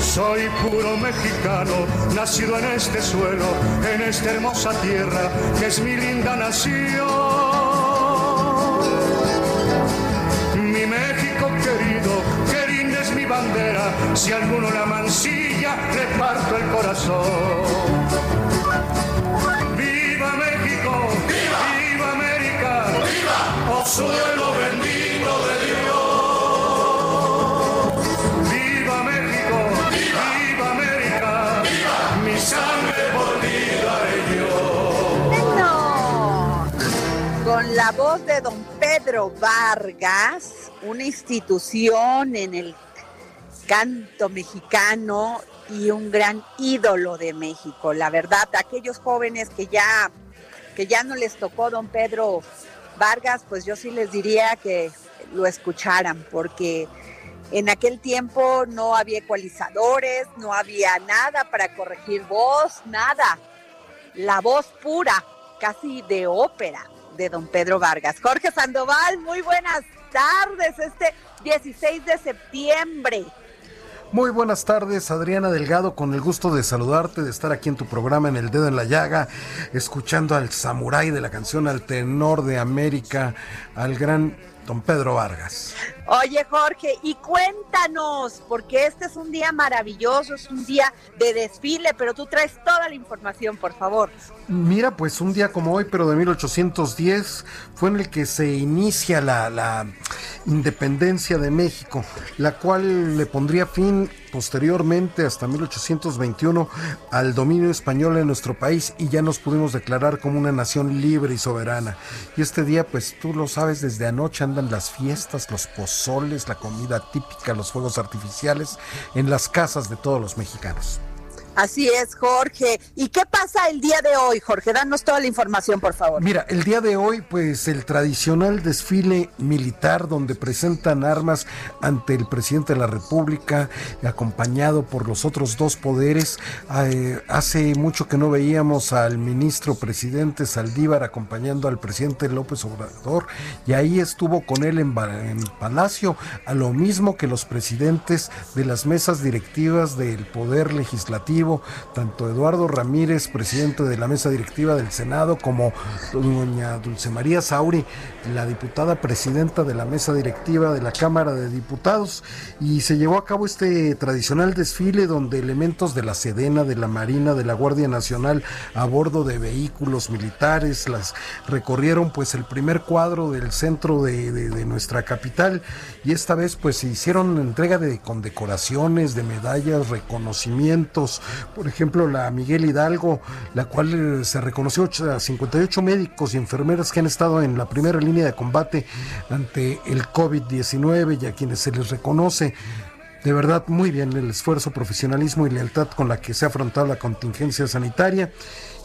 Soy puro mexicano, nacido en este suelo, en esta hermosa tierra que es mi linda nación. Mi México querido, que linda es mi bandera, si alguno la mancilla, le parto el corazón. ¡Viva México! ¡Viva! ¡Viva América! ¡Viva! ¡Oh suelo la voz de don Pedro Vargas, una institución en el canto mexicano y un gran ídolo de México. La verdad, aquellos jóvenes que ya, que ya no les tocó don Pedro Vargas, pues yo sí les diría que lo escucharan, porque en aquel tiempo no había ecualizadores, no había nada para corregir voz, nada. La voz pura, casi de ópera de don Pedro Vargas. Jorge Sandoval, muy buenas tardes, este 16 de septiembre. Muy buenas tardes, Adriana Delgado, con el gusto de saludarte, de estar aquí en tu programa en El Dedo en la Llaga, escuchando al samurái de la canción, al tenor de América, al gran don Pedro Vargas. Oye Jorge, y cuéntanos, porque este es un día maravilloso, es un día de desfile, pero tú traes toda la información, por favor. Mira, pues un día como hoy, pero de 1810, fue en el que se inicia la, independencia de México, la cual le pondría fin posteriormente, hasta 1821, al dominio español en nuestro país y ya nos pudimos declarar como una nación libre y soberana. Y este día, pues tú lo sabes, desde anoche andan las fiestas, los pozoles, la comida típica, los fuegos artificiales en las casas de todos los mexicanos. Así es, Jorge. ¿Y qué pasa el día de hoy, Jorge? Danos toda la información, por favor. Mira, el día de hoy, pues el tradicional desfile militar donde presentan armas ante el presidente de la República, acompañado por los otros dos poderes. Eh, hace mucho que no veíamos al ministro presidente Saldívar acompañando al presidente López Obrador y ahí estuvo con él en Palacio, a lo mismo que los presidentes de las mesas directivas del Poder Legislativo tanto Eduardo Ramírez, presidente de la mesa directiva del Senado, como doña Dulce María Sauri, la diputada presidenta de la mesa directiva de la Cámara de Diputados. Y se llevó a cabo este tradicional desfile donde elementos de la Sedena, de la Marina, de la Guardia Nacional a bordo de vehículos militares las recorrieron pues el primer cuadro del centro de, de, de nuestra capital y esta vez pues se hicieron entrega de condecoraciones, de medallas, reconocimientos, por ejemplo, la Miguel Hidalgo, la cual eh, se reconoció a 58 médicos y enfermeras que han estado en la primera línea de combate ante el COVID-19 y a quienes se les reconoce De verdad, muy bien el esfuerzo, profesionalismo y lealtad con la que se ha afrontado la contingencia sanitaria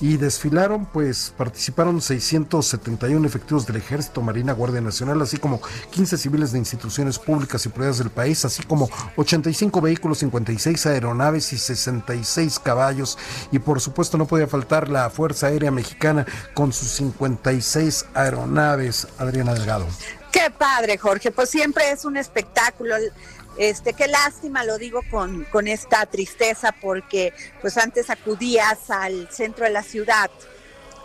y desfilaron, pues participaron 671 efectivos del Ejército, Marina, Guardia Nacional, así como 15 civiles de instituciones públicas y privadas del país, así como 85 vehículos, 56 aeronaves y 66 caballos. Y por supuesto no podía faltar la Fuerza Aérea Mexicana con sus 56 aeronaves. Adriana Delgado. Qué padre, Jorge. Pues siempre es un espectáculo. Este, qué lástima, lo digo con, con esta tristeza, porque pues antes acudías al centro de la ciudad,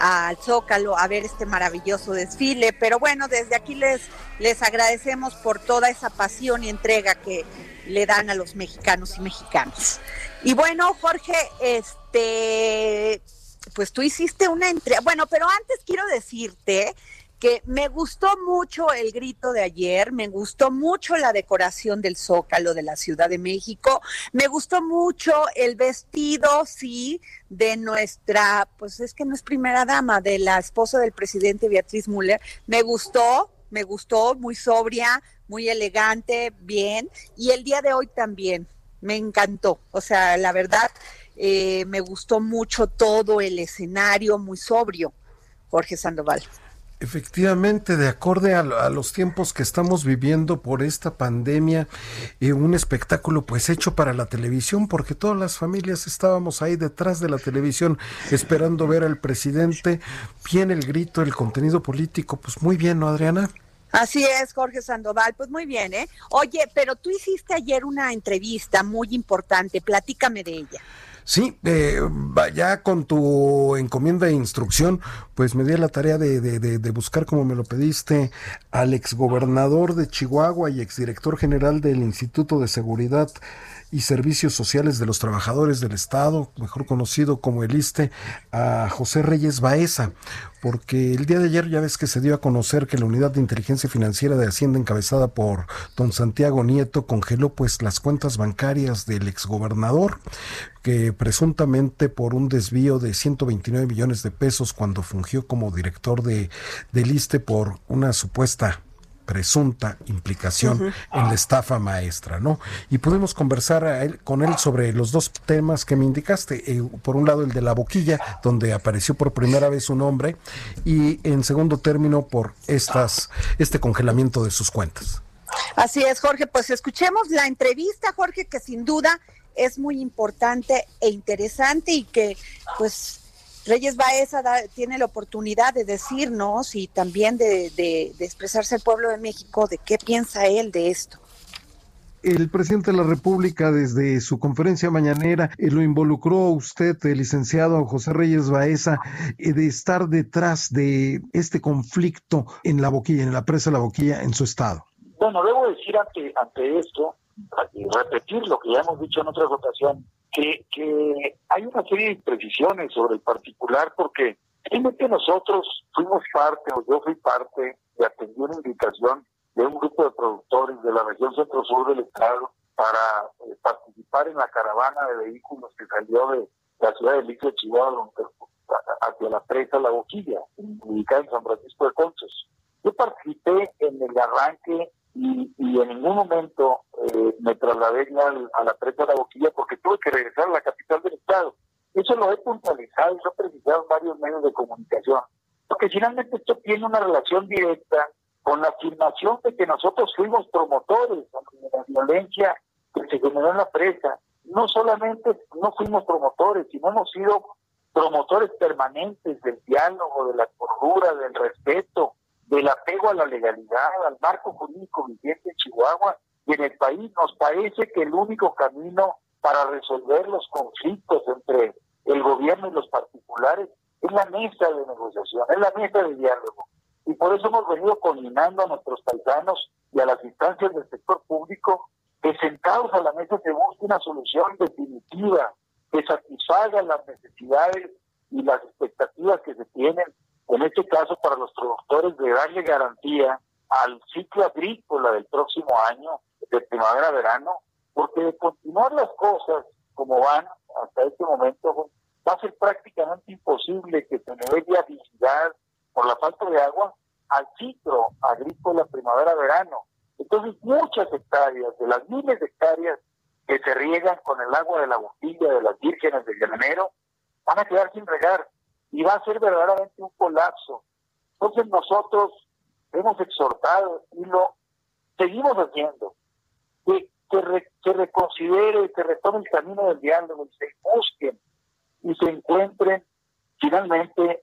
al Zócalo, a ver este maravilloso desfile. Pero bueno, desde aquí les, les agradecemos por toda esa pasión y entrega que le dan a los mexicanos y mexicanas. Y bueno, Jorge, este, pues tú hiciste una entrega. Bueno, pero antes quiero decirte me gustó mucho el grito de ayer, me gustó mucho la decoración del Zócalo de la Ciudad de México, me gustó mucho el vestido, sí, de nuestra, pues es que no es primera dama, de la esposa del presidente Beatriz Müller, me gustó, me gustó, muy sobria, muy elegante, bien, y el día de hoy también, me encantó, o sea, la verdad, eh, me gustó mucho todo el escenario, muy sobrio, Jorge Sandoval. Efectivamente, de acorde a, los tiempos que estamos viviendo por esta pandemia, eh, un espectáculo pues hecho para la televisión, porque todas las familias estábamos ahí detrás de la televisión esperando ver al presidente, bien el grito, el contenido político, pues muy bien, ¿no, Adriana? Así es, Jorge Sandoval, pues muy bien, ¿eh? Oye, pero tú hiciste ayer una entrevista muy importante, platícame de ella. Sí, eh, ya con tu encomienda de instrucción, pues me di la tarea de, de, buscar, como me lo pediste, al exgobernador de Chihuahua y exdirector general del Instituto de Seguridad y Servicios Sociales de los Trabajadores del Estado, mejor conocido como el ISTE, a José Reyes Baeza, porque el día de ayer ya ves que se dio a conocer que la Unidad de Inteligencia Financiera de Hacienda encabezada por don Santiago Nieto congeló pues las cuentas bancarias del exgobernador, que presuntamente por un desvío de 129 millones de pesos cuando fungió como director de, del ISTE por una supuesta presunta implicación en la estafa maestra, ¿no? Y pudimos conversar con él sobre los dos temas que me indicaste. Eh, por un lado, el de la boquilla, donde apareció por primera vez un hombre, y en segundo término, por estas, este congelamiento de sus cuentas. Así es, Jorge. Pues escuchemos la entrevista, Jorge, que sin duda es muy importante e interesante y que, pues, Reyes Baeza tiene la oportunidad de decirnos y también de, expresarse al pueblo de México de qué piensa él de esto el presidente de la República desde su conferencia mañanera eh, lo involucró usted, el licenciado José Reyes Baeza, eh, de estar detrás de este conflicto en la boquilla, en la presa de la boquilla en su estado. Bueno, debo decir ante, ante esto, y repetir lo que ya hemos dicho en otras ocasiones, que, hay una serie de imprecisiones sobre el particular porque simplemente nosotros fuimos parte, o yo fui parte, de atender una invitación de un grupo de productores de la región centro-sur del estado para eh, participar en la caravana de vehículos que salió de la ciudad de Licio, Chihuahua, hacia la presa La Boquilla, ubicada en San Francisco de Conchos. Yo participé en el arranque y, en ningún momento eh, me trasladé a la presa de la boquilla porque tuve que regresar a la capital del estado. Eso lo he puntualizado y lo he precisado varios medios de comunicación. Porque finalmente esto tiene una relación directa con la afirmación de que nosotros fuimos promotores de la violencia que se generó en la presa. No solamente no fuimos promotores, sino hemos sido promotores permanentes del diálogo, de la cordura, del respeto, del apego a la legalidad, al marco jurídico vigente en Chihuahua y en el país. Nos parece que el único camino para resolver los conflictos entre el gobierno y los particulares es la mesa de negociación, es la mesa de diálogo. Y por eso hemos venido coordinando a nuestros paisanos y a las instancias del sector público que sentados a la mesa se busque una solución definitiva que satisfaga las necesidades y las expectativas que se tienen en este caso para los productores, de darle garantía al ciclo agrícola del próximo año, de primavera-verano, porque de continuar las cosas como van hasta este momento, va a ser prácticamente imposible que se le dé viabilidad por la falta de agua al ciclo agrícola primavera-verano. Entonces, muchas hectáreas, de las miles de hectáreas que se riegan con el agua de la botella de las vírgenes del granero, van a quedar sin regar y va a ser verdaderamente un colapso. Entonces nosotros hemos exhortado y lo seguimos haciendo, que, que, reconsidere, que retome el camino del diálogo y se busquen y se encuentren finalmente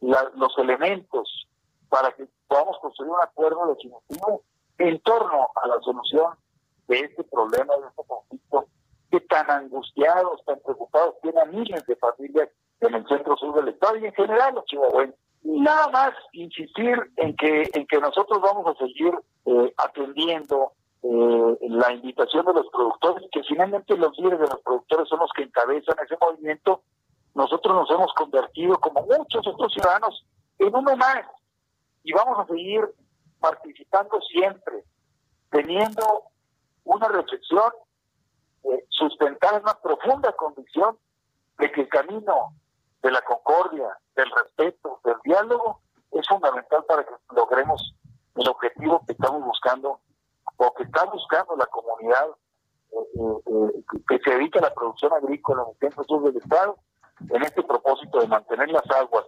los elementos para que podamos construir un acuerdo definitivo en torno a la solución de este problema, de este conflicto, que tan angustiados, tan preocupados tienen miles de familias en el centro sur del estado y en general los chihuahuenses. Nada más insistir en que, en que nosotros vamos a seguir eh, atendiendo eh, la invitación de los productores, que finalmente los líderes de los productores son los que encabezan ese movimiento. Nosotros nos hemos convertido, como muchos otros ciudadanos, en uno más. Y vamos a seguir participando siempre, teniendo una reflexión eh, sustentada en una profunda convicción de que el camino de la concordia, del respeto, del diálogo, es fundamental para que logremos el objetivo que estamos buscando o que está buscando la comunidad eh, eh, eh, que se dedica a la producción agrícola en el centro sur del estado en este propósito de mantener las aguas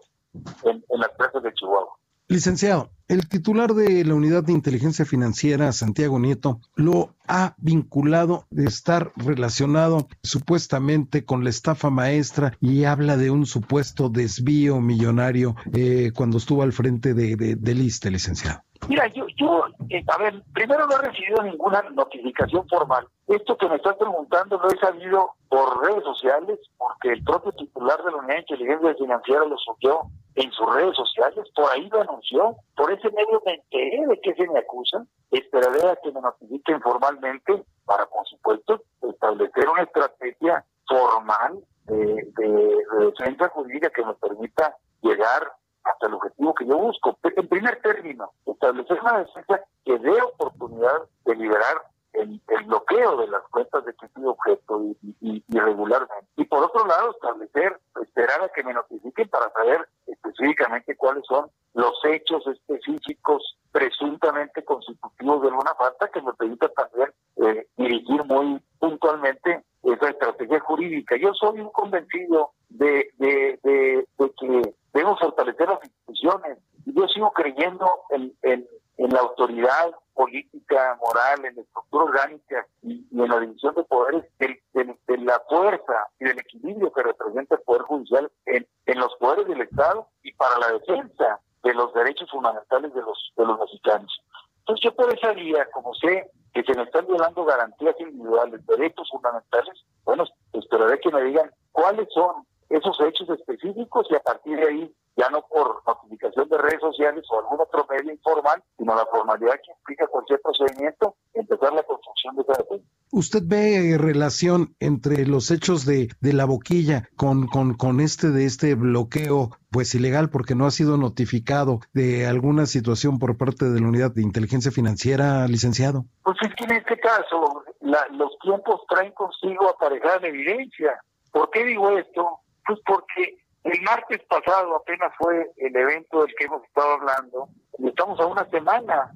en, en las presas de Chihuahua. Licenciado, el titular de la Unidad de Inteligencia Financiera, Santiago Nieto, lo ha vinculado de estar relacionado supuestamente con la estafa maestra y habla de un supuesto desvío millonario eh, cuando estuvo al frente de, de, de licenciado. Mira, yo, yo eh, a ver, primero no he recibido ninguna notificación formal. Esto que me estás preguntando lo he sabido por redes sociales, porque el propio titular de la Unidad de Inteligencia Financiera lo subió en sus redes sociales, por ahí lo anunció, por ese medio me enteré de que se me acusan, esperaré a que me notifiquen formalmente para, por supuesto, establecer una estrategia formal de, de defensa jurídica que nos permita llegar hasta el objetivo que yo busco. En primer término, establecer una defensa que dé oportunidad de liberar el, bloqueo de las cuentas de tipo objeto y, irregularmente. Y por otro lado, establecer, esperar a que me notifiquen para saber específicamente cuáles son los hechos específicos presuntamente constitutivos de alguna falta que me permita también eh, dirigir muy puntualmente esa estrategia jurídica. Yo soy un convencido de, de, de, que debemos fortalecer las instituciones. Yo sigo creyendo en, en, la autoridad política, moral, en la estructura orgánica y, en la división de poderes, de, de, la fuerza y del equilibrio que representa el Poder Judicial en, en los poderes del Estado y para la defensa de los derechos fundamentales de los, de los mexicanos. Entonces yo por esa vía, como sé que se me están violando garantías individuales, derechos fundamentales, bueno, esperaré que me digan cuáles son esos hechos específicos y a partir de ahí, ya no por notificación de redes sociales o algún otro medio informal, sino la formalidad que implica cualquier procedimiento, empezar la construcción de esa defensa. ¿Usted ve relación entre los hechos de, de la boquilla con, con, con este de este bloqueo pues ilegal porque no ha sido notificado de alguna situación por parte de la unidad de inteligencia financiera, licenciado? Pues es que en este caso los tiempos traen consigo aparejada evidencia. ¿Por qué digo esto? Pues porque el martes pasado apenas fue el evento del que hemos estado hablando y estamos a una semana.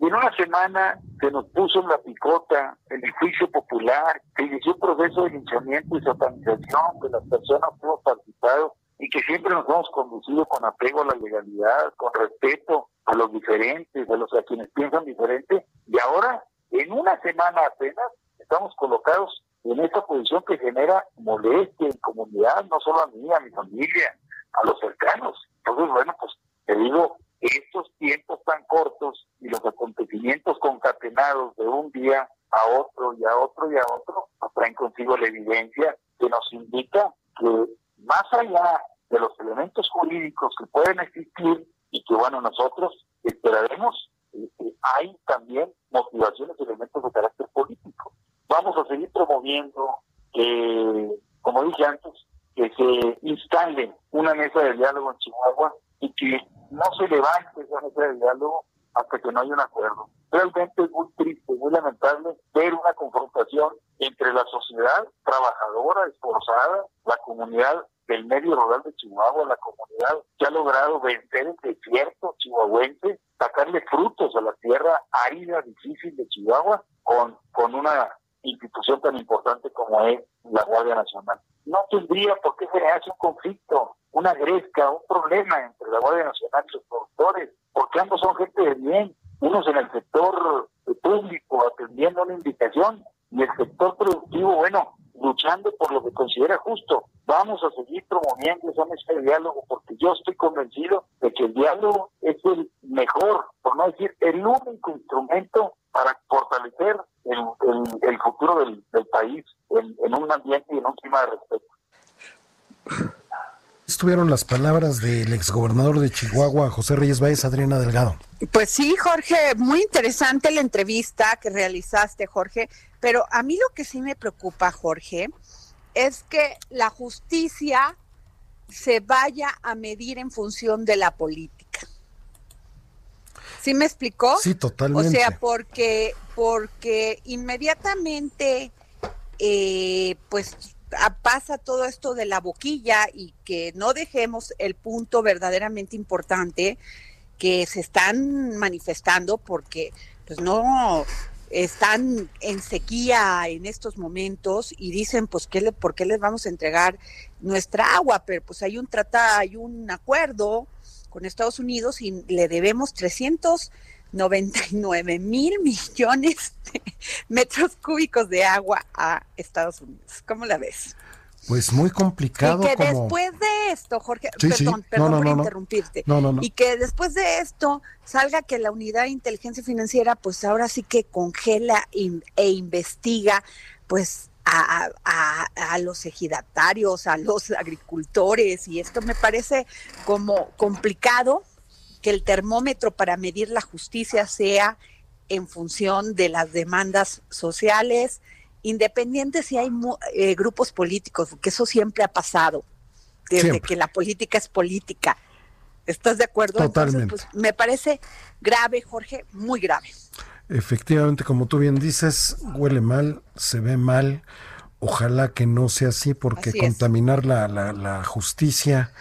Y en una semana se nos puso en la picota el juicio popular, se inició un proceso de linchamiento y satanización de las personas que hemos participado y que siempre nos hemos conducido con apego a la legalidad, con respeto a los diferentes, a los a quienes piensan diferente. Y ahora, en una semana apenas, estamos colocados en esta posición que genera molestia en comunidad, no solo a mí, a mi familia, a los cercanos. Entonces, bueno, pues te digo, estos tiempos tan cortos y los acontecimientos concatenados de un día a otro y a otro y a otro, pues traen consigo la evidencia que nos indica que más allá de los elementos jurídicos que pueden existir y que, bueno, nosotros esperaremos, eh, eh, hay también motivaciones y elementos de carácter político vamos a seguir promoviendo que, como dije antes, que se instale una mesa de diálogo en Chihuahua y que no se levante esa mesa de diálogo hasta que no haya un acuerdo. Realmente es muy triste, muy lamentable ver una confrontación entre la sociedad trabajadora, esforzada, la comunidad del medio rural de Chihuahua, la comunidad que ha logrado vencer el desierto chihuahuense, sacarle frutos a la tierra árida, difícil de Chihuahua, con, con una institución tan importante como es la Guardia Nacional. No tendría por qué generarse un conflicto, una gresca, un problema entre la Guardia Nacional y los productores, porque ambos son gente de bien, unos en el sector público atendiendo una invitación y el sector productivo, bueno, luchando por lo que considera justo. Vamos a seguir promoviendo esa mesa de diálogo porque yo estoy convencido de que el diálogo es el mejor, por no decir el único instrumento para fortalecer el, futuro del, país en, en, un ambiente y en un clima de respeto. Estuvieron las palabras del exgobernador de Chihuahua, José Reyes Valles, Adriana Delgado. Pues sí, Jorge, muy interesante la entrevista que realizaste, Jorge, pero a mí lo que sí me preocupa, Jorge, es que la justicia se vaya a medir en función de la política. ¿Sí me explicó? Sí, totalmente. O sea, porque, porque inmediatamente, eh, pues pasa todo esto de la boquilla y que no dejemos el punto verdaderamente importante que se están manifestando porque pues no están en sequía en estos momentos y dicen pues ¿qué le, por qué les vamos a entregar nuestra agua, pero pues hay un tratado, hay un acuerdo con Estados Unidos y le debemos 399 mil millones de metros cúbicos de agua a Estados Unidos. ¿Cómo la ves? Pues muy complicado. Y que después de esto, Jorge, perdón, perdón por interrumpirte, y que después de esto salga que la unidad de inteligencia financiera, pues ahora sí que congela e investiga, pues a, a, los ejidatarios, a los agricultores, y esto me parece como complicado que el termómetro para medir la justicia sea en función de las demandas sociales, independiente si hay eh, grupos políticos, que eso siempre ha pasado, desde que la política es política. ¿Estás de acuerdo? Totalmente. pues, me parece grave, Jorge, muy grave. Efectivamente, como tú bien dices, huele mal, se ve mal. Ojalá que no sea así, porque contaminar la, la, la justicia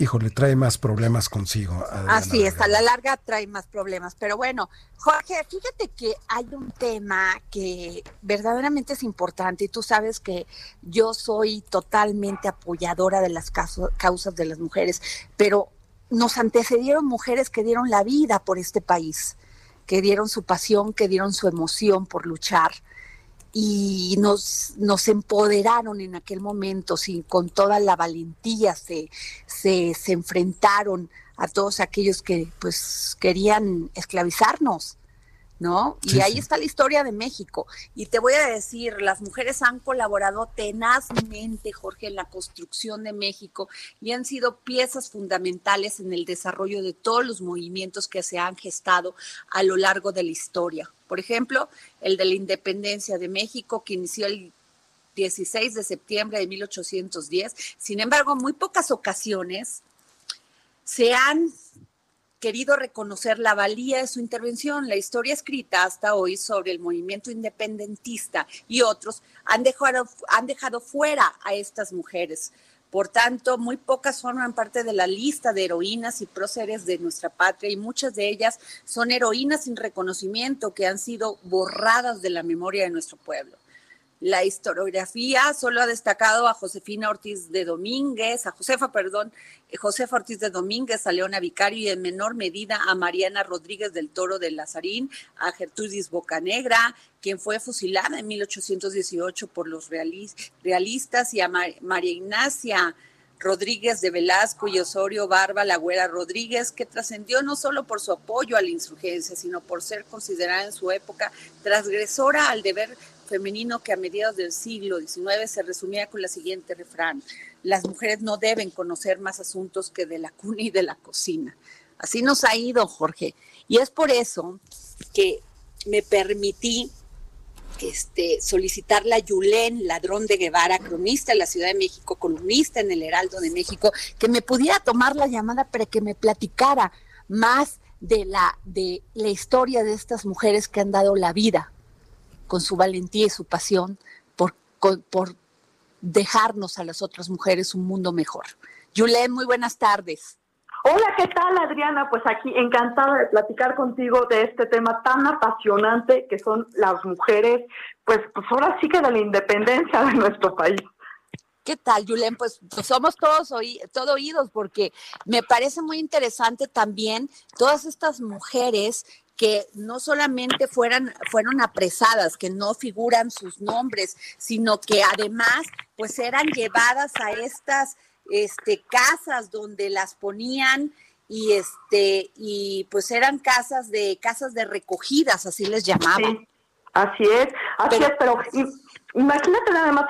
híjole, trae más problemas consigo. Así es, a la larga trae más problemas. Pero bueno, Jorge, fíjate que hay un tema que verdaderamente es importante y tú sabes que yo soy totalmente apoyadora de las causas de las mujeres, pero nos antecedieron mujeres que dieron la vida por este país, que dieron su pasión, que dieron su emoción por luchar y nos, nos empoderaron en aquel momento, sí, con toda la valentía se, se, se enfrentaron a todos aquellos que pues querían esclavizarnos. ¿No? Y ahí está la historia de México. Y te voy a decir, las mujeres han colaborado tenazmente, Jorge, en la construcción de México y han sido piezas fundamentales en el desarrollo de todos los movimientos que se han gestado a lo largo de la historia. Por ejemplo, el de la independencia de México, que inició el 16 de septiembre de 1810. Sin embargo, en muy pocas ocasiones se han querido reconocer la valía de su intervención. La historia escrita hasta hoy sobre el movimiento independentista y otros han dejado, han dejado fuera a estas mujeres. Por tanto, muy pocas forman parte de la lista de heroínas y próceres de nuestra patria y muchas de ellas son heroínas sin reconocimiento que han sido borradas de la memoria de nuestro pueblo. La historiografía solo ha destacado a Josefina Ortiz de Domínguez, a Josefa, perdón, eh, Josefa Ortiz de Domínguez, a Leona Vicario y en menor medida a Mariana Rodríguez del Toro de Lazarín, a Gertrudis Bocanegra, quien fue fusilada en 1818 por los realistas, y a María Ignacia Rodríguez de Velasco y Osorio Barba Lagüera Rodríguez, que trascendió no solo por su apoyo a la insurgencia, sino por ser considerada en su época transgresora al deber femenino que a mediados del siglo XIX se resumía con la siguiente refrán, las mujeres no deben conocer más asuntos que de la cuna y de la cocina. Así nos ha ido, Jorge. Y es por eso que me permití este, solicitarle a Yulén Ladrón de Guevara, cronista en la Ciudad de México, columnista en el Heraldo de México, que me pudiera tomar la llamada para que me platicara más de la, de la historia de estas mujeres que han dado la vida con su valentía y su pasión por, por dejarnos a las otras mujeres un mundo mejor. Yulén, muy buenas tardes. Hola, ¿qué tal Adriana? Pues aquí encantada de platicar contigo de este tema tan apasionante que son las mujeres, pues, pues ahora sí que de la independencia de nuestro país. ¿Qué tal, Julen? Pues, pues somos todos oí todo oídos porque me parece muy interesante también todas estas mujeres que no solamente fueran, fueron apresadas, que no figuran sus nombres, sino que además pues eran llevadas a estas este, casas donde las ponían y este y pues eran casas de casas de recogidas, así les llamaban. así es, así es, pero imagínate nada más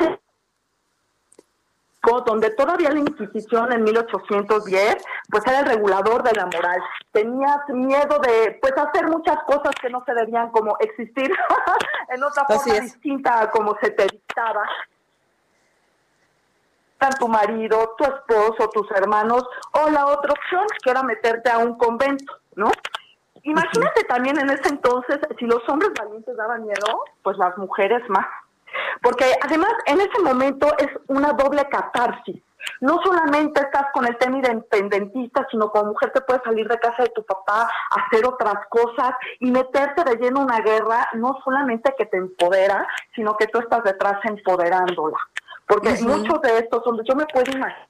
donde todavía la Inquisición en 1810 pues era el regulador de la moral. Tenías miedo de pues hacer muchas cosas que no se debían como existir en otra forma distinta a como se te dictaba tu marido, tu esposo, tus hermanos, o la otra opción, que era meterte a un convento, ¿no? Imagínate también en ese entonces, si los hombres valientes daban miedo, pues las mujeres más. Porque además en ese momento es una doble catarsis. No solamente estás con el tema independentista, sino como mujer te puedes salir de casa de tu papá, hacer otras cosas y meterte de lleno una guerra, no solamente que te empodera, sino que tú estás detrás empoderándola. Porque muchos de estos hombres, yo me puedo imaginar,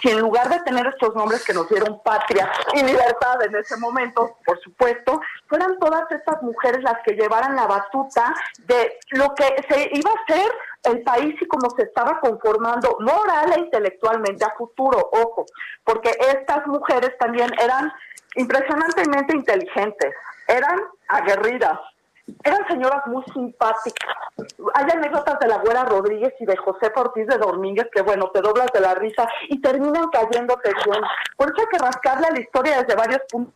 si en lugar de tener estos nombres que nos dieron patria y libertad en ese momento, por supuesto, fueran todas estas mujeres las que llevaran la batuta de lo que se iba a ser el país y cómo se estaba conformando moral e intelectualmente a futuro, ojo, porque estas mujeres también eran impresionantemente inteligentes, eran aguerridas, eran señoras muy simpáticas. Hay anécdotas de la Güera Rodríguez y de José Ortiz de Domínguez que, bueno, te doblas de la risa y terminan cayéndote bien. Por eso hay que rascarle a la historia desde varios puntos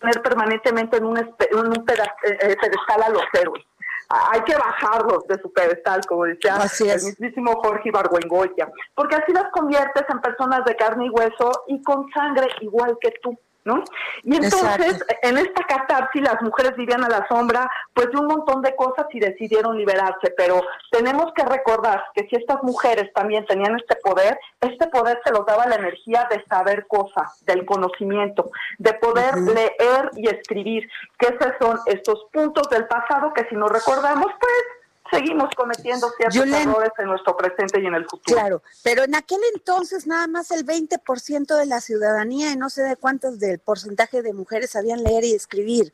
poner permanentemente en un, en un eh, eh, pedestal a los héroes. Hay que bajarlos de su pedestal, como decía el mismísimo Jorge Ibargüengoya, porque así las conviertes en personas de carne y hueso y con sangre igual que tú. ¿No? Y entonces, en esta catarsis, las mujeres vivían a la sombra, pues, de un montón de cosas y decidieron liberarse, pero tenemos que recordar que si estas mujeres también tenían este poder, este poder se los daba la energía de saber cosas, del conocimiento, de poder leer y escribir, que esos son estos puntos del pasado que si nos recordamos, pues, seguimos cometiendo ciertos errores en nuestro presente y en el futuro. Claro, pero en aquel entonces nada más el 20% de la ciudadanía y no sé de cuántos del porcentaje de mujeres sabían leer y escribir.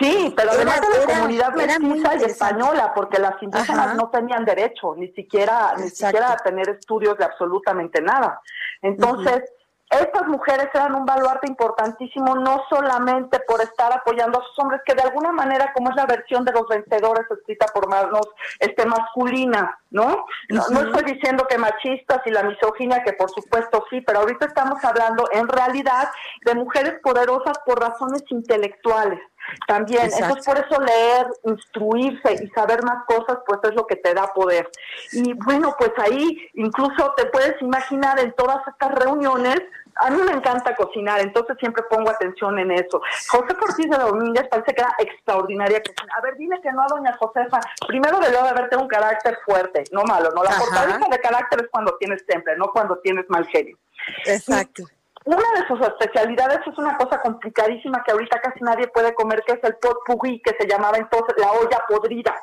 Sí, pero además de la comunidad mestiza y española, porque las indígenas no tenían derecho ni siquiera ni siquiera a tener estudios de absolutamente nada. Entonces, estas mujeres eran un baluarte importantísimo, no solamente por estar apoyando a sus hombres, que de alguna manera, como es la versión de los vencedores escrita por manos este, masculina, ¿no? ¿no? estoy diciendo que machistas y la misoginia, que por supuesto sí, pero ahorita estamos hablando en realidad de mujeres poderosas por razones intelectuales. También, entonces por eso leer, instruirse y saber más cosas, pues es lo que te da poder. Y bueno, pues ahí incluso te puedes imaginar en todas estas reuniones, a mí me encanta cocinar, entonces siempre pongo atención en eso. José Ortiz de Domínguez parece que era extraordinaria A ver, dime que no a doña Josefa, primero debió de haberte un carácter fuerte, no malo, no la fortaleza de carácter es cuando tienes temple, no cuando tienes mal genio. Exacto. Una de sus especialidades es una cosa complicadísima que ahorita casi nadie puede comer, que es el pot pourri, que se llamaba entonces la olla podrida.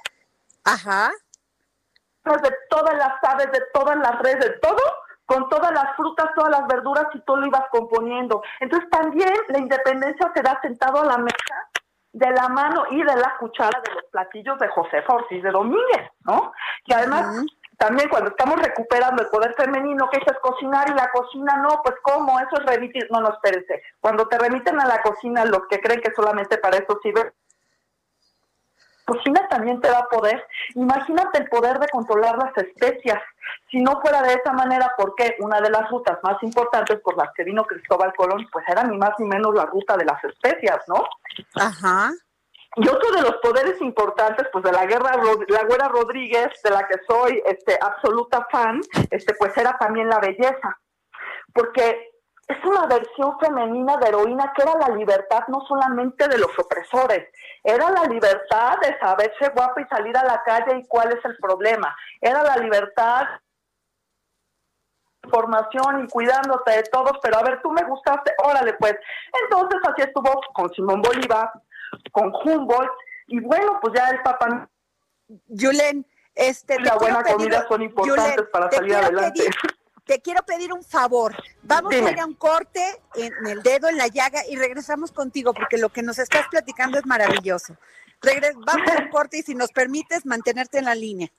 Ajá. De todas las aves, de todas las redes, de todo, con todas las frutas, todas las verduras y tú lo ibas componiendo. Entonces también la independencia se da sentado a la mesa de la mano y de la cuchara de los platillos de José Ortiz de Domínguez, ¿no? Que además también cuando estamos recuperando el poder femenino, que es cocinar y la cocina no, pues cómo, eso es remitir, no, no, espérense, cuando te remiten a la cocina los que creen que solamente para eso sirve, cocina también te da poder, imagínate el poder de controlar las especias, si no fuera de esa manera, porque una de las rutas más importantes por las que vino Cristóbal Colón, pues era ni más ni menos la ruta de las especias, ¿no? Ajá. Y otro de los poderes importantes, pues de la guerra, la güera Rodríguez, de la que soy este, absoluta fan, este, pues era también la belleza. Porque es una versión femenina de heroína que era la libertad no solamente de los opresores, era la libertad de saberse guapa y salir a la calle y cuál es el problema, era la libertad información y cuidándote de todos, pero a ver, tú me gustaste, órale pues. Entonces así estuvo con Simón Bolívar, con Humboldt, y bueno, pues ya el papá... Julen, este... La buena comida son importantes para salir adelante. te quiero pedir un favor. Vamos a ir a un corte en el dedo, en la llaga, y regresamos contigo, porque lo que nos estás platicando es maravilloso. vamos a un corte y si nos permites mantenerte en la línea.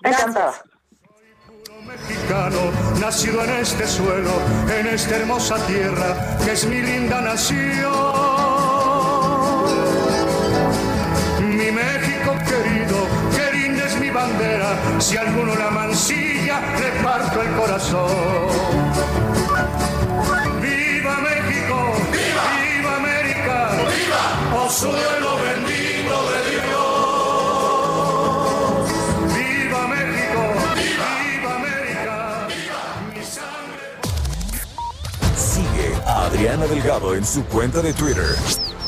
Gracias. Mexicano, nacido en este suelo, en esta hermosa tierra, que es mi linda nación. Mi México querido, que linda es mi bandera, si alguno la mancilla, le parto el corazón. ¡Viva México! ¡Viva! ¡Viva América! ¡Viva! ¡Oh suelo bendito de Dios! Adriana Delgado en su cuenta de Twitter.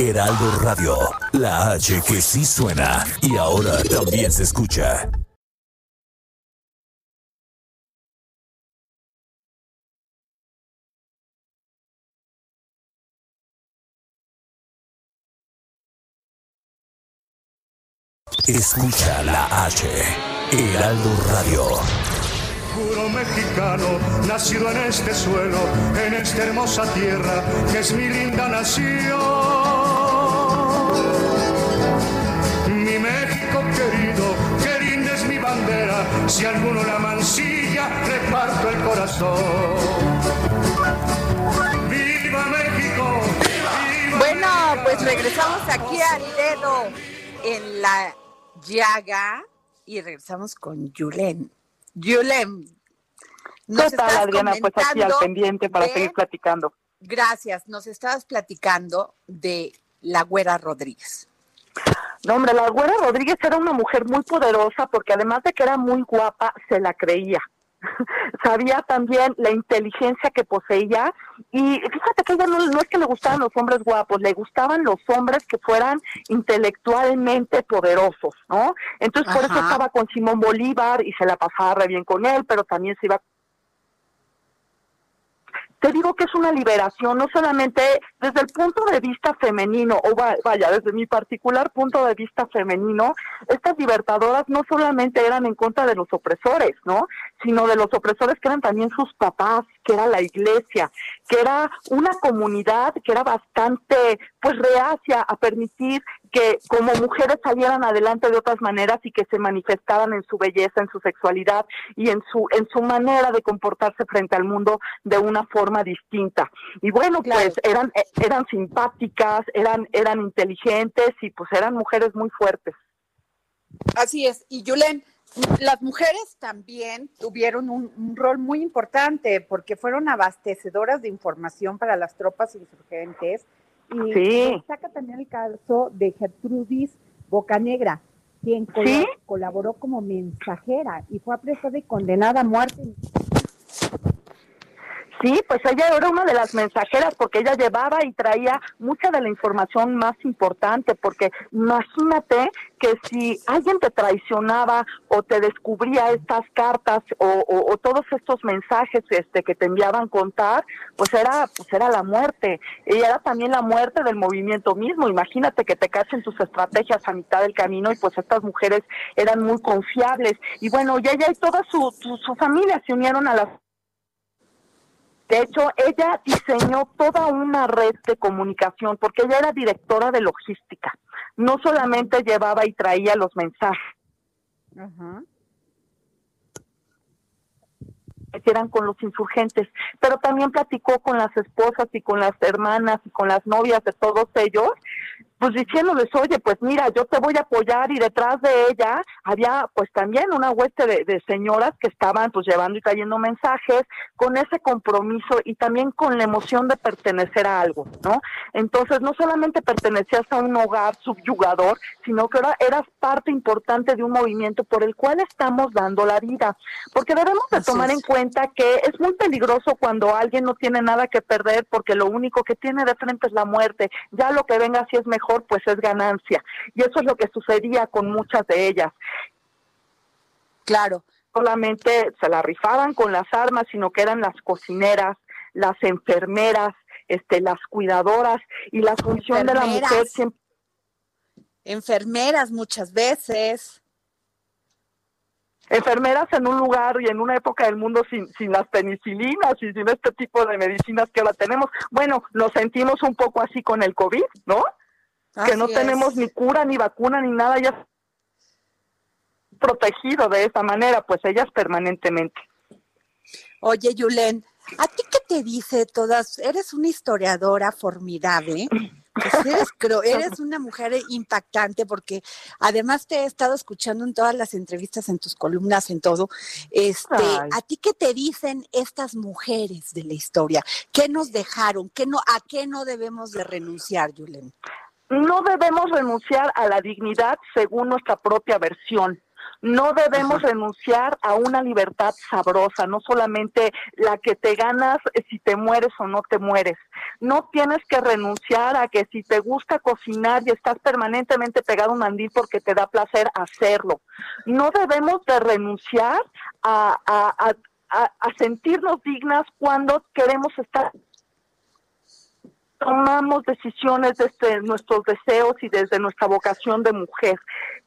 Heraldo Radio, la H que sí suena y ahora también se escucha. Escucha la H, Heraldo Radio. Puro mexicano, nacido en este suelo, en esta hermosa tierra, que es mi linda nación. Si alguno la mancilla, reparto el corazón. ¡Viva México! ¡Viva bueno, pues regresamos aquí al dedo en la llaga y regresamos con Yulen. Yulen. ¿Qué tal, Adriana? Pues aquí al pendiente para seguir platicando. Gracias. Nos estabas platicando de la Güera Rodríguez. No, hombre, la Güera Rodríguez era una mujer muy poderosa porque además de que era muy guapa, se la creía. Sabía también la inteligencia que poseía y fíjate que ella no, no, es que le gustaban los hombres guapos, le gustaban los hombres que fueran intelectualmente poderosos, ¿no? Entonces por eso estaba con Simón Bolívar y se la pasaba re bien con él, pero también se iba te digo que es una liberación, no solamente desde el punto de vista femenino, o vaya, desde mi particular punto de vista femenino, estas libertadoras no solamente eran en contra de los opresores, ¿no? Sino de los opresores que eran también sus papás, que era la iglesia, que era una comunidad que era bastante, pues, reacia a permitir que como mujeres salieran adelante de otras maneras y que se manifestaran en su belleza, en su sexualidad y en su en su manera de comportarse frente al mundo de una forma distinta. Y bueno, pues eran eh, eran simpáticas, eran eran inteligentes y pues eran mujeres muy fuertes. Así es. Y Julen, las mujeres también tuvieron un, rol muy importante porque fueron abastecedoras de información para las tropas insurgentes. Y sí. destaca también el caso de Gertrudis Bocanegra, quien colaboró como mensajera y fue apresada y condenada a muerte. Sí, pues ella era una de las mensajeras porque ella llevaba y traía mucha de la información más importante, porque imagínate que si alguien te traicionaba o te descubría estas cartas o, todos estos mensajes este que te enviaban contar, pues era pues era la muerte. Y era también la muerte del movimiento mismo. Imagínate que te cachen tus estrategias a mitad del camino y pues estas mujeres eran muy confiables. Y bueno, y ella y toda su, su familia se unieron a las de hecho, ella diseñó toda una red de comunicación porque ella era directora de logística. No solamente llevaba y traía los mensajes. que eran con los insurgentes, pero también platicó con las esposas y con las hermanas y con las novias de todos ellos pues diciéndoles, oye, pues mira, yo te voy a apoyar y detrás de ella había pues también una hueste de, de señoras que estaban pues llevando y trayendo mensajes con ese compromiso y también con la emoción de pertenecer a algo, ¿no? Entonces no solamente pertenecías a un hogar subyugador, sino que ahora eras parte importante de un movimiento por el cual estamos dando la vida, porque debemos de tomar en cuenta que es muy peligroso cuando alguien no tiene nada que perder porque lo único que tiene de frente es la muerte, ya lo que venga si es mejor pues es ganancia y eso es lo que sucedía con muchas de ellas. Claro. Solamente se la rifaban con las armas, sino que eran las cocineras, las enfermeras, este, las cuidadoras y la función de la mujer siempre enfermeras muchas veces. Enfermeras en un lugar y en una época del mundo sin, sin las penicilinas y sin este tipo de medicinas que ahora tenemos. Bueno, nos sentimos un poco así con el COVID, ¿no? Que no tenemos ni cura, ni vacuna, ni nada, ya protegido de esa manera, pues ellas permanentemente. Oye, Yulen, ¿a ti qué te dice todas? Eres una historiadora formidable. Pues eres, creo, eres una mujer impactante porque además te he estado escuchando en todas las entrevistas, en tus columnas, en todo. Este, ¿A ti qué te dicen estas mujeres de la historia? ¿Qué nos dejaron? ¿Qué no, ¿A qué no debemos de renunciar, Yulen? No debemos renunciar a la dignidad según nuestra propia versión. No debemos renunciar a una libertad sabrosa, no solamente la que te ganas si te mueres o no te mueres. No tienes que renunciar a que si te gusta cocinar y estás permanentemente pegado a un mandil porque te da placer hacerlo. No debemos de renunciar a, a, a, a sentirnos dignas cuando queremos estar tomamos decisiones desde nuestros deseos y desde nuestra vocación de mujer,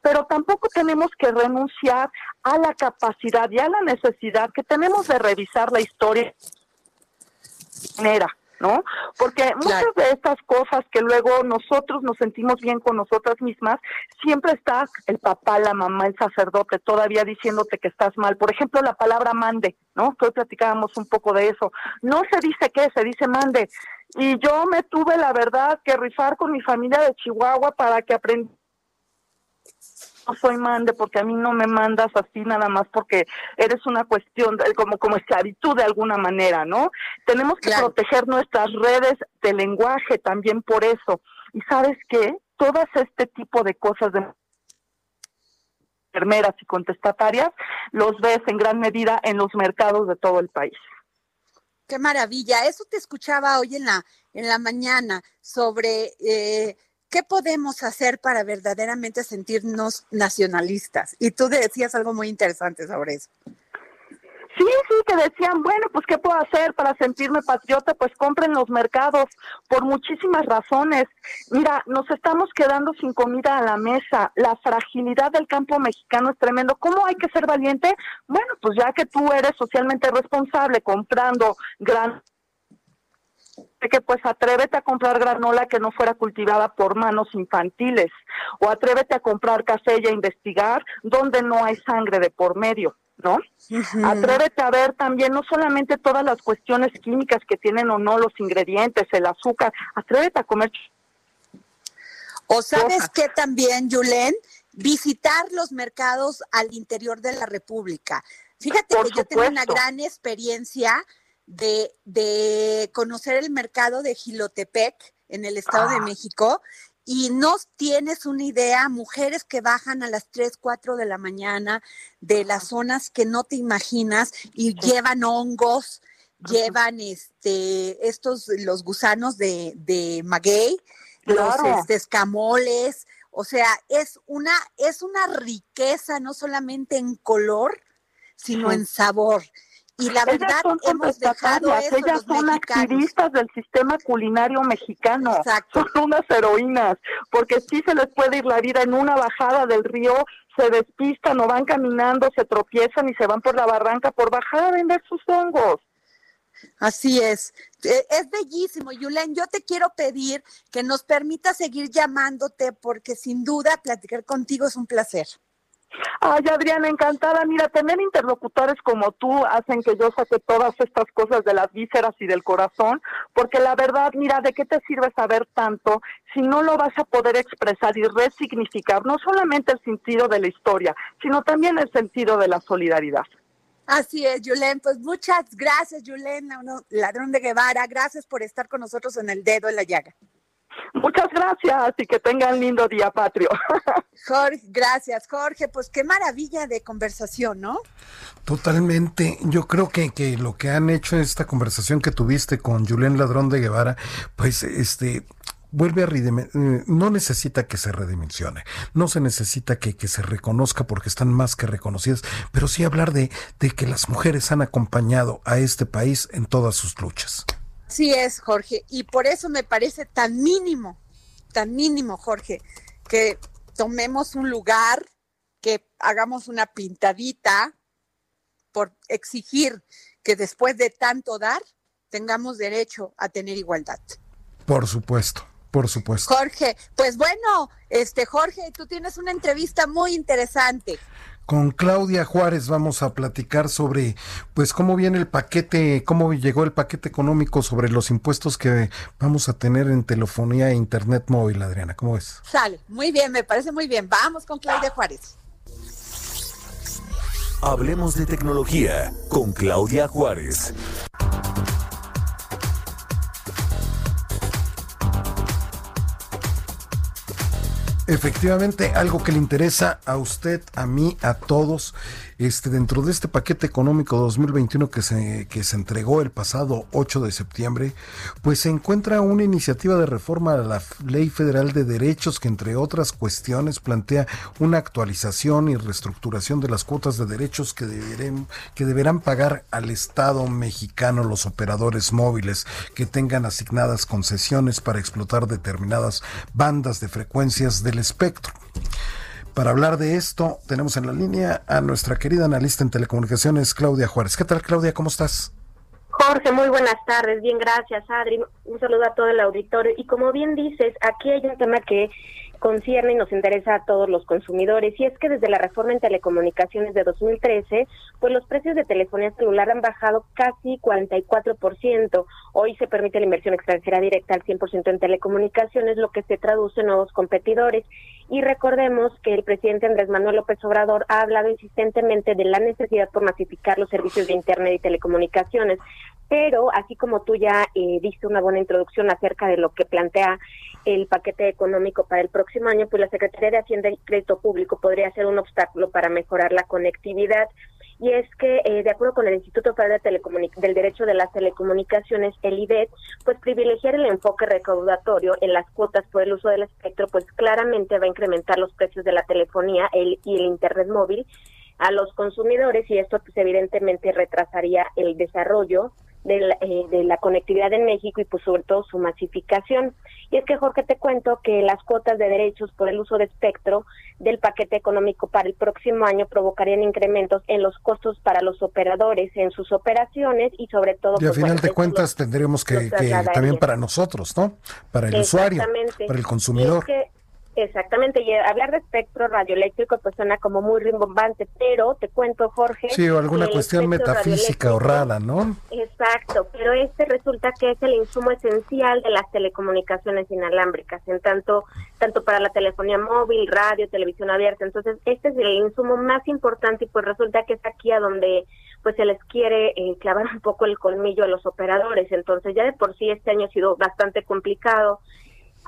pero tampoco tenemos que renunciar a la capacidad y a la necesidad que tenemos de revisar la historia. ¿No? Porque muchas de estas cosas que luego nosotros nos sentimos bien con nosotras mismas, siempre está el papá, la mamá, el sacerdote todavía diciéndote que estás mal. Por ejemplo, la palabra mande, ¿no? Que hoy platicábamos un poco de eso. No se dice qué, se dice mande. Y yo me tuve, la verdad, que rifar con mi familia de Chihuahua para que aprendiera no soy mande porque a mí no me mandas así nada más porque eres una cuestión de, como como esclavitud de alguna manera, ¿no? Tenemos que proteger nuestras redes de lenguaje también por eso. Y sabes qué? Todas este tipo de cosas de enfermeras y contestatarias los ves en gran medida en los mercados de todo el país. Qué maravilla. Eso te escuchaba hoy en la en la mañana sobre eh, ¿qué podemos hacer para verdaderamente sentirnos nacionalistas? Y tú decías algo muy interesante sobre eso. Sí, sí, que decían, bueno, pues ¿qué puedo hacer para sentirme patriota? Pues compren los mercados por muchísimas razones. Mira, nos estamos quedando sin comida a la mesa. La fragilidad del campo mexicano es tremendo. ¿Cómo hay que ser valiente? Bueno, pues ya que tú eres socialmente responsable comprando gran que pues atrévete a comprar granola que no fuera cultivada por manos infantiles o atrévete a comprar café y a investigar donde no hay sangre de por medio. ¿no? Atrévete a ver también no solamente todas las cuestiones químicas que tienen o no los ingredientes, el azúcar, atrévete a comer. O sabes que también, Julen, visitar los mercados al interior de la República. Fíjate que yo tengo una gran experiencia de, de conocer el mercado de Gilotepec en el Estado de ah. México y no tienes una idea, mujeres que bajan a las 3, 4 de la mañana de las zonas que no te imaginas y llevan hongos, llevan este estos los gusanos de, de maguey, los este, escamoles, o sea, es una es una riqueza no solamente en color, sino en sabor. Y la verdad, hemos dejado eso, ellas son activistas del sistema culinario mexicano, son unas heroínas, porque sí se les puede ir la vida en una bajada del río, se despistan o van caminando, se tropiezan y se van por la barranca por bajar a vender sus hongos. Así es. E, es bellísimo, Yulen. Yo te quiero pedir que nos permita seguir llamándote porque sin duda platicar contigo es un placer. Ay, Adriana, encantada. Mira, tener interlocutores como tú hacen que yo saque todas estas cosas de las vísceras y del corazón, porque la verdad, mira, ¿de qué te sirve saber tanto si no lo vas a poder expresar y resignificar no solamente el sentido de la historia, sino también el sentido de la solidaridad? Así es, Julen. Pues muchas gracias, Julen, ladrón de Guevara. Gracias por estar con nosotros en el dedo en la llaga. Muchas gracias y que tengan lindo día patrio. Jorge, gracias, Jorge. Pues qué maravilla de conversación, ¿no? Totalmente. Yo creo que, que lo que han hecho en esta conversación que tuviste con Julián Ladrón de Guevara, pues este vuelve a eh, no necesita que se redimensione, no se necesita que, que, se reconozca porque están más que reconocidas, pero sí hablar de, de que las mujeres han acompañado a este país en todas sus luchas. Sí es, Jorge, y por eso me parece tan mínimo, tan mínimo, Jorge, que tomemos un lugar, que hagamos una pintadita por exigir que después de tanto dar, tengamos derecho a tener igualdad. Por supuesto. Por supuesto. Jorge, pues bueno, este Jorge, tú tienes una entrevista muy interesante. Con Claudia Juárez vamos a platicar sobre, pues, cómo viene el paquete, cómo llegó el paquete económico sobre los impuestos que vamos a tener en telefonía e internet móvil, Adriana. ¿Cómo es? Sale, muy bien, me parece muy bien. Vamos con Claudia Juárez. Hablemos de tecnología con Claudia Juárez. Efectivamente, algo que le interesa a usted, a mí, a todos, este, dentro de este paquete económico 2021 que se, que se entregó el pasado 8 de septiembre, pues se encuentra una iniciativa de reforma a la Ley Federal de Derechos que, entre otras cuestiones, plantea una actualización y reestructuración de las cuotas de derechos que, deberán, que deberán pagar al Estado mexicano los operadores móviles que tengan asignadas concesiones para explotar determinadas bandas de frecuencias espectro. Para hablar de esto, tenemos en la línea a nuestra querida analista en telecomunicaciones, Claudia Juárez. ¿Qué tal, Claudia? ¿Cómo estás? Jorge, muy buenas tardes. Bien, gracias, Adri. Un saludo a todo el auditorio. Y como bien dices, aquí hay un tema que concierne y nos interesa a todos los consumidores. Y es que desde la reforma en telecomunicaciones de 2013, pues los precios de telefonía celular han bajado casi 44%. Hoy se permite la inversión extranjera directa al 100% en telecomunicaciones, lo que se traduce en nuevos competidores. Y recordemos que el presidente Andrés Manuel López Obrador ha hablado insistentemente de la necesidad por masificar los servicios de Internet y telecomunicaciones. Pero, así como tú ya eh, diste una buena introducción acerca de lo que plantea el paquete económico para el próximo año, pues la Secretaría de Hacienda y Crédito Público podría ser un obstáculo para mejorar la conectividad. Y es que, eh, de acuerdo con el Instituto Federal de del Derecho de las Telecomunicaciones, el IDET, pues privilegiar el enfoque recaudatorio en las cuotas por el uso del espectro, pues claramente va a incrementar los precios de la telefonía el, y el Internet móvil a los consumidores y esto pues evidentemente retrasaría el desarrollo de la, eh, de la conectividad en México y pues sobre todo su masificación. Y es que Jorge te cuento que las cuotas de derechos por el uso de espectro del paquete económico para el próximo año provocarían incrementos en los costos para los operadores en sus operaciones y sobre todo... Y a pues, final de cuentas tendríamos que, también para nosotros, ¿no? Para el usuario, para el consumidor. Exactamente, y hablar de espectro radioeléctrico pues suena como muy rimbombante, pero te cuento, Jorge. Sí, o alguna cuestión metafísica o rara, ¿no? Exacto, pero este resulta que es el insumo esencial de las telecomunicaciones inalámbricas, en tanto, tanto para la telefonía móvil, radio, televisión abierta. Entonces, este es el insumo más importante y pues resulta que es aquí a donde pues se les quiere eh, clavar un poco el colmillo a los operadores. Entonces, ya de por sí este año ha sido bastante complicado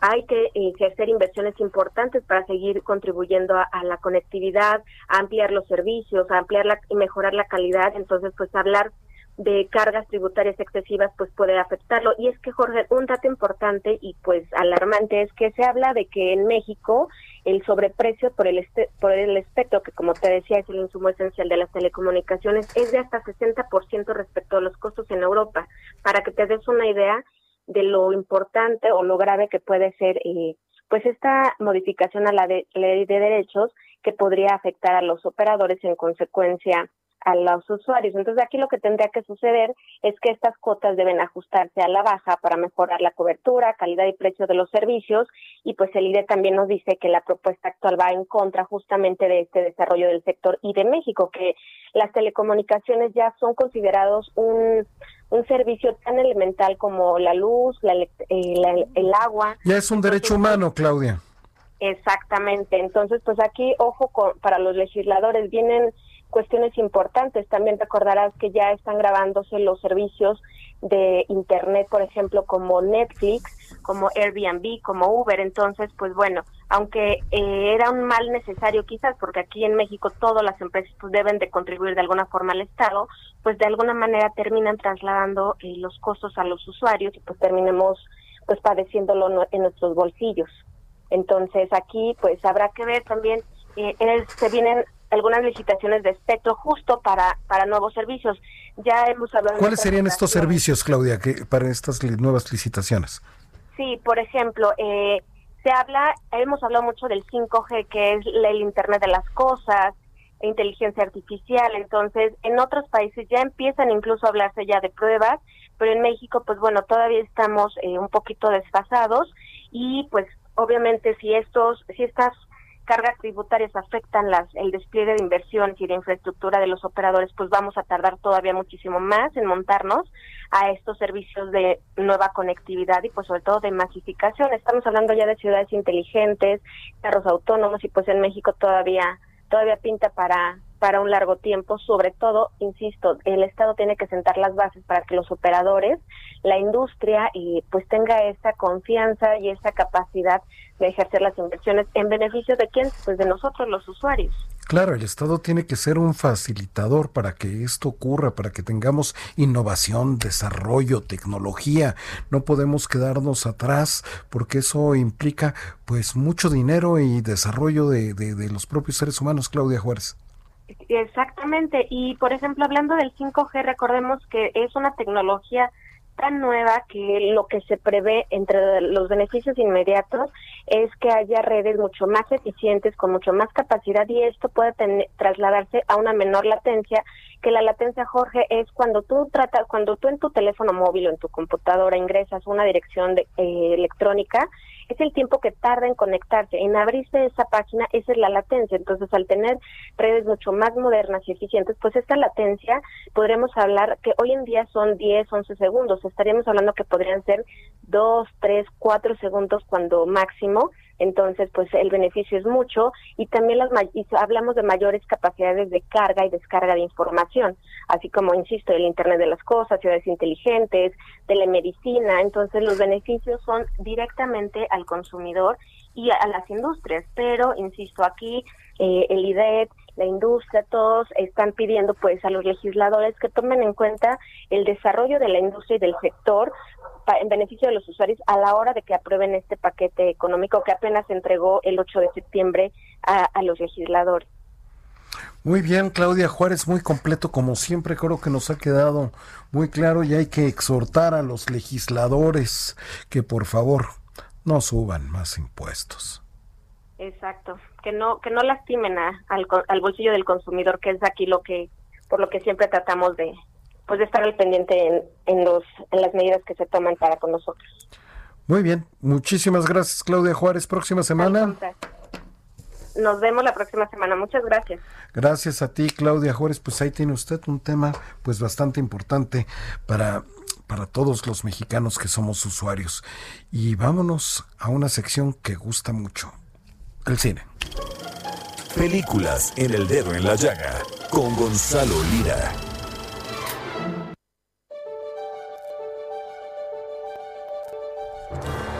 hay que ejercer inversiones importantes para seguir contribuyendo a, la conectividad, a ampliar los servicios, a ampliar la, y mejorar la calidad. Entonces, pues hablar de cargas tributarias excesivas pues puede afectarlo. Y es que, Jorge, un dato importante y pues alarmante es que se habla de que en México el sobreprecio por el, este, por el espectro, que como te decía es el insumo esencial de las telecomunicaciones, es de hasta 60% respecto a los costos en Europa. Para que te des una idea, de lo importante o lo grave que puede ser eh, pues esta modificación a la ley de derechos que podría afectar a los operadores en consecuencia a los usuarios. Entonces aquí lo que tendría que suceder es que estas cuotas deben ajustarse a la baja para mejorar la cobertura, calidad y precio de los servicios y pues el IDE también nos dice que la propuesta actual va en contra justamente de este desarrollo del sector y de México, que las telecomunicaciones ya son considerados un, un servicio tan elemental como la luz, la, eh, el agua. Ya es un derecho humano, Claudia. Exactamente. Entonces, pues aquí, ojo con, para los legisladores, vienen cuestiones importantes. También recordarás que ya están grabándose los servicios de Internet, por ejemplo, como Netflix, como Airbnb, como Uber. Entonces, pues bueno, aunque eh, era un mal necesario quizás, porque aquí en México todas las empresas pues, deben de contribuir de alguna forma al Estado, pues de alguna manera terminan trasladando eh, los costos a los usuarios y pues terminemos pues padeciéndolo en nuestros bolsillos. Entonces aquí pues habrá que ver también, eh, se vienen algunas licitaciones de espectro justo para, para nuevos servicios. Ya hemos hablado. ¿Cuáles serían estos servicios, Claudia, que para estas nuevas licitaciones? Sí, por ejemplo, eh, se habla, hemos hablado mucho del 5G, que es el Internet de las Cosas, inteligencia artificial. Entonces, en otros países ya empiezan incluso a hablarse ya de pruebas, pero en México, pues bueno, todavía estamos eh, un poquito desfasados y pues obviamente si estos, si estas cargas tributarias afectan las, el despliegue de inversiones y de infraestructura de los operadores, pues vamos a tardar todavía muchísimo más en montarnos a estos servicios de nueva conectividad y pues sobre todo de masificación. Estamos hablando ya de ciudades inteligentes, carros autónomos y pues en México todavía todavía pinta para para un largo tiempo, sobre todo, insisto, el Estado tiene que sentar las bases para que los operadores, la industria, y pues tenga esa confianza y esa capacidad de ejercer las inversiones en beneficio de quién, pues de nosotros los usuarios. Claro, el Estado tiene que ser un facilitador para que esto ocurra, para que tengamos innovación, desarrollo, tecnología. No podemos quedarnos atrás porque eso implica pues mucho dinero y desarrollo de, de, de los propios seres humanos, Claudia Juárez. Exactamente. Y por ejemplo, hablando del 5G, recordemos que es una tecnología tan nueva que lo que se prevé entre los beneficios inmediatos es que haya redes mucho más eficientes, con mucho más capacidad y esto puede trasladarse a una menor latencia, que la latencia, Jorge, es cuando tú tratas, cuando tú en tu teléfono móvil o en tu computadora ingresas una dirección de, eh, electrónica, es el tiempo que tarda en conectarse, en abrirse esa página, esa es la latencia. Entonces, al tener redes mucho más modernas y eficientes, pues esta latencia podremos hablar que hoy en día son 10, 11 segundos. Estaríamos hablando que podrían ser 2, 3, 4 segundos cuando máximo entonces pues el beneficio es mucho y también las hablamos de mayores capacidades de carga y descarga de información, así como insisto el internet de las cosas, ciudades inteligentes, telemedicina, entonces los beneficios son directamente al consumidor y a, las industrias, pero insisto aquí eh, el IDET, la industria, todos están pidiendo pues a los legisladores que tomen en cuenta el desarrollo de la industria y del sector en beneficio de los usuarios a la hora de que aprueben este paquete económico que apenas se entregó el 8 de septiembre a, a los legisladores. Muy bien, Claudia Juárez, muy completo como siempre, creo que nos ha quedado muy claro y hay que exhortar a los legisladores que por favor no suban más impuestos. Exacto, que no que no lastimen al, al bolsillo del consumidor, que es aquí lo que por lo que siempre tratamos de, pues de estar al pendiente en, en, los, en las medidas que se toman para con nosotros. Muy bien, muchísimas gracias Claudia Juárez. Próxima semana. Nos vemos la próxima semana. Muchas gracias. Gracias a ti, Claudia Juárez. Pues ahí tiene usted un tema pues bastante importante para para todos los mexicanos que somos usuarios. Y vámonos a una sección que gusta mucho, el cine. Películas en el dedo en la llaga con Gonzalo Lira.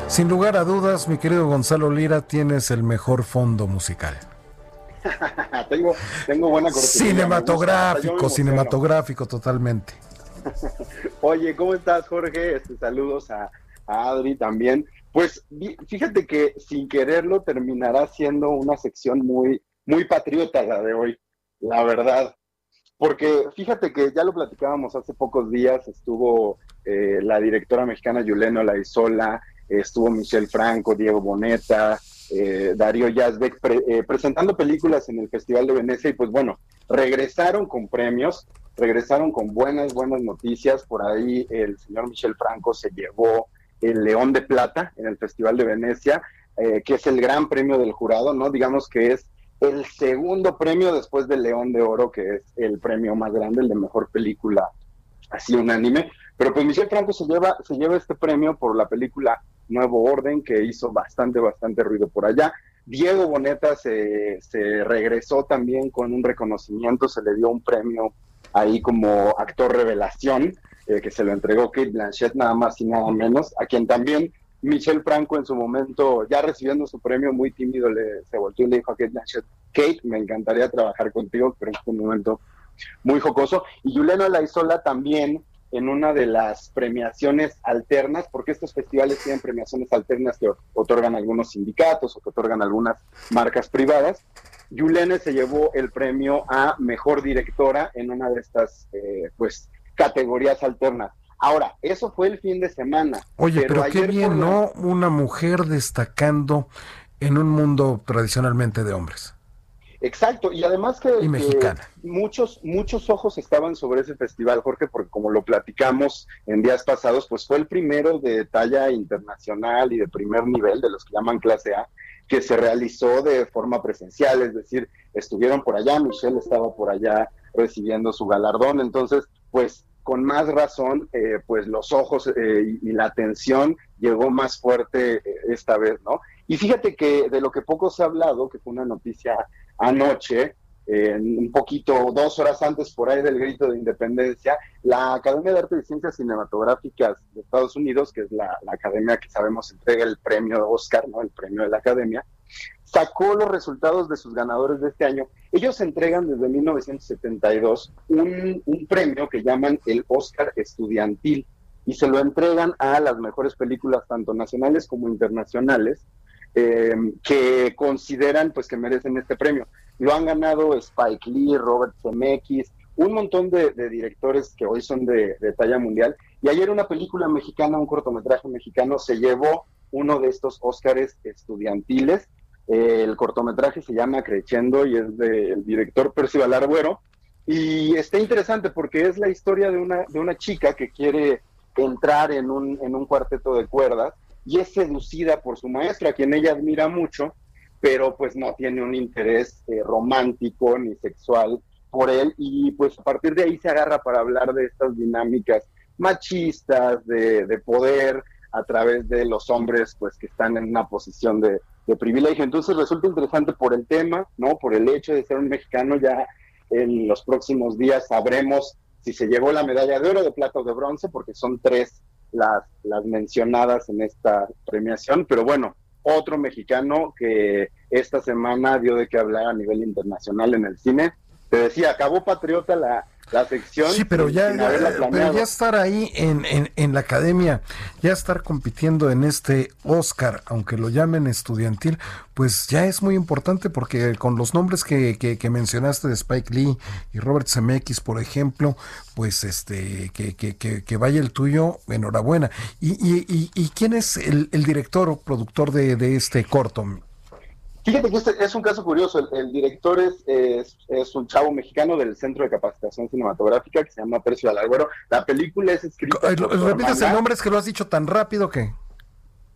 Sin lugar a dudas, mi querido Gonzalo Lira, tienes el mejor fondo musical. tengo, tengo buena cortina. Cinematográfico, cinematográfico totalmente. Oye, ¿cómo estás, Jorge? Este, saludos a, Adri también. Pues fíjate que sin quererlo terminará siendo una sección muy, muy patriota la de hoy, la verdad. Porque fíjate que ya lo platicábamos hace pocos días, estuvo eh, la directora mexicana Yuleno Laizola, estuvo Michelle Franco, Diego Boneta, eh, Darío Yazbek, eh, presentando películas en el Festival de Venecia y pues bueno, regresaron con premios, regresaron con buenas, buenas noticias. Por ahí el señor Michel Franco se llevó el León de Plata en el Festival de Venecia, eh, que es el gran premio del jurado, ¿no? Digamos que es el segundo premio después del León de Oro, que es el premio más grande, el de mejor película así unánime. Pero pues Michel Franco se lleva, se lleva este premio por la película Nuevo Orden, que hizo bastante, bastante ruido por allá. Diego Boneta se, se regresó también con un reconocimiento, se le dio un premio ahí como actor revelación, eh, que se lo entregó Kate Blanchett nada más y nada menos, a quien también Michel Franco en su momento, ya recibiendo su premio muy tímido, le, se volvió y le dijo a Kate Blanchett, Kate, me encantaría trabajar contigo, pero es un momento muy jocoso. Y Juliana Laizola también en una de las premiaciones alternas, porque estos festivales tienen premiaciones alternas que otorgan algunos sindicatos o que otorgan algunas marcas privadas. Yulene se llevó el premio a mejor directora en una de estas eh, pues categorías alternas. Ahora, eso fue el fin de semana. Oye, pero, qué bien, ¿no? Una mujer destacando en un mundo tradicionalmente de hombres. Exacto, y además que, muchos, muchos ojos estaban sobre ese festival, Jorge, porque como lo platicamos en días pasados, pues fue el primero de talla internacional y de primer nivel, de los que llaman clase A, que se realizó de forma presencial, es decir, estuvieron por allá, Michelle estaba por allá recibiendo su galardón, entonces, pues con más razón, eh, pues los ojos eh, y, la atención llegó más fuerte eh, esta vez, ¿no? Y fíjate que de lo que poco se ha hablado, que fue una noticia anoche, un poquito, dos horas antes por ahí del grito de independencia, la Academia de Arte y Ciencias Cinematográficas de Estados Unidos, que es la, academia que sabemos entrega el premio Oscar, ¿no? El premio de la academia, sacó los resultados de sus ganadores de este año. Ellos entregan desde 1972 un, un premio que llaman el Oscar Estudiantil y se lo entregan a las mejores películas, tanto nacionales como internacionales, eh, que consideran pues que merecen este premio. Lo han ganado Spike Lee, Robert Zemeckis, un montón de, directores que hoy son de, talla mundial. Y ayer una película mexicana, un cortometraje mexicano, se llevó uno de estos Óscares estudiantiles. El cortometraje se llama Creciendo y es del director Percival Arguero. Y está interesante porque es la historia de una, de una chica que quiere entrar en un, en un cuarteto de cuerdas y es seducida por su maestra, a quien ella admira mucho, pero pues no tiene un interés eh, romántico ni sexual por él y pues a partir de ahí se agarra para hablar de estas dinámicas machistas, de, poder a través de los hombres pues que están en una posición de, de, privilegio. Entonces resulta interesante por el tema, ¿no? Por el hecho de ser un mexicano, ya en los próximos días sabremos si se llevó la medalla de oro, de plata o de bronce, porque son tres las, las mencionadas en esta premiación, pero bueno, otro mexicano que esta semana dio de qué hablar a nivel internacional en el cine. Te decía, acabó Patriota la, la sección. Sí, pero ya, ya, estar ahí en, en, la academia, ya estar compitiendo en este Oscar, aunque lo llamen estudiantil, pues ya es muy importante porque con los nombres que, que, mencionaste de Spike Lee y Robert Zemeckis, por ejemplo, pues este que, que, que vaya el tuyo, enhorabuena. ¿Y, y, y, quién es el, el director o productor de, de este corto? Fíjate que este es un caso curioso. El, director es, es, un chavo mexicano del Centro de Capacitación Cinematográfica que se llama Percio Alagüero. La película es escrita. ¿Repites el nombre? Es que lo has dicho tan rápido que.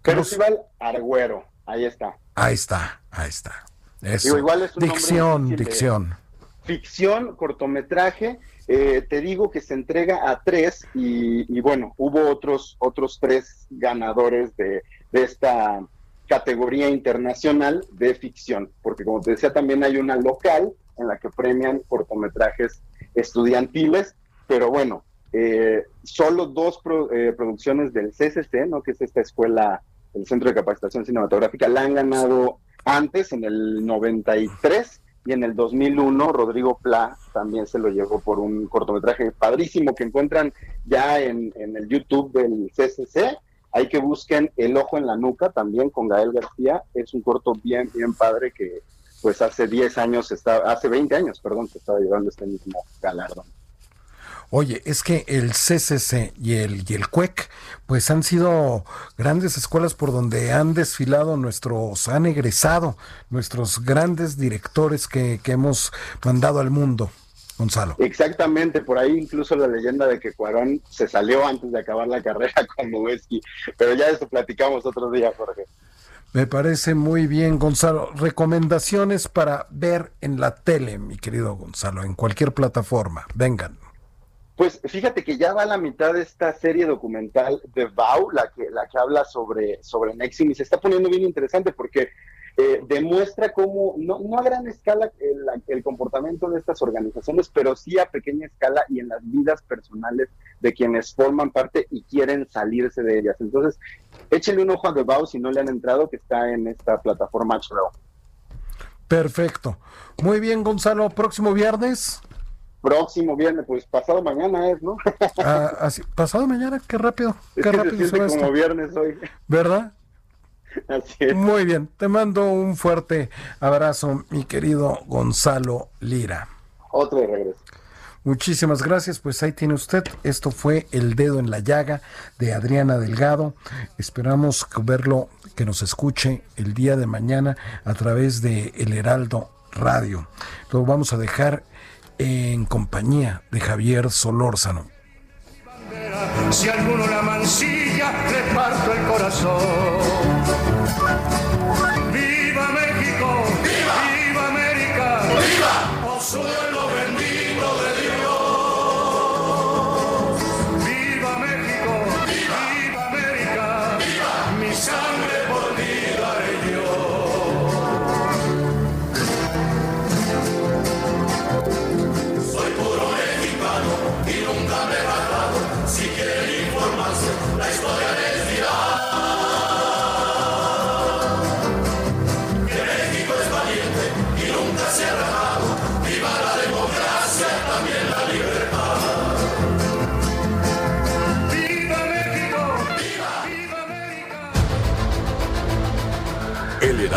Percival Argüero. Ahí está. Ahí está, ahí está. Eso. igual es dicción, dicción. Ficción, cortometraje. Eh, te digo que se entrega a tres y, y, bueno, hubo otros, otros tres ganadores de, de esta categoría internacional de ficción, porque como te decía, también hay una local en la que premian cortometrajes estudiantiles, pero bueno, eh, solo dos eh, producciones del CCC, ¿no? que es esta escuela, el Centro de Capacitación Cinematográfica, la han ganado antes, en el 93, y en el 2001 Rodrigo Pla también se lo llevó por un cortometraje padrísimo que encuentran ya en, en el YouTube del CCC hay que busquen El Ojo en la Nuca también con Gael García. Es un corto bien, bien padre que pues hace 10 años, hace 20 años, perdón, se estaba llevando este mismo galardón. Oye, es que el CCC y el, y el CUEC, pues han sido grandes escuelas por donde han desfilado nuestros, han egresado nuestros grandes directores que, que hemos mandado al mundo. Gonzalo. Exactamente, por ahí incluso la leyenda de que Cuarón se salió antes de acabar la carrera con Moveski, pero ya eso platicamos otro día, Jorge. Me parece muy bien, Gonzalo. Recomendaciones para ver en la tele, mi querido Gonzalo, en cualquier plataforma. Vengan. Pues fíjate que ya va a la mitad de esta serie documental de Vau, la que, la que habla sobre, sobre Nexim, y se está poniendo bien interesante porque eh, demuestra cómo, no, no, a gran escala el, el, comportamiento de estas organizaciones, pero sí a pequeña escala y en las vidas personales de quienes forman parte y quieren salirse de ellas. Entonces, échenle un ojo a The Bow si no le han entrado, que está en esta plataforma HBO. Perfecto. Muy bien, Gonzalo. Próximo viernes. Próximo viernes, pues pasado mañana es, ¿no? ah, así, pasado mañana, qué rápido. Qué es que rápido se siente como viernes hoy. ¿Verdad? Así es. Muy bien, te mando un fuerte abrazo, mi querido Gonzalo Lira. Otro de regreso. Muchísimas gracias, pues ahí tiene usted. Esto fue El Dedo en la Llaga de Adriana Delgado. Esperamos verlo, que nos escuche el día de mañana a través de El Heraldo Radio. Lo vamos a dejar en compañía de Javier Solórzano. Si alguno la mancilla, le parto el corazón. ¡Viva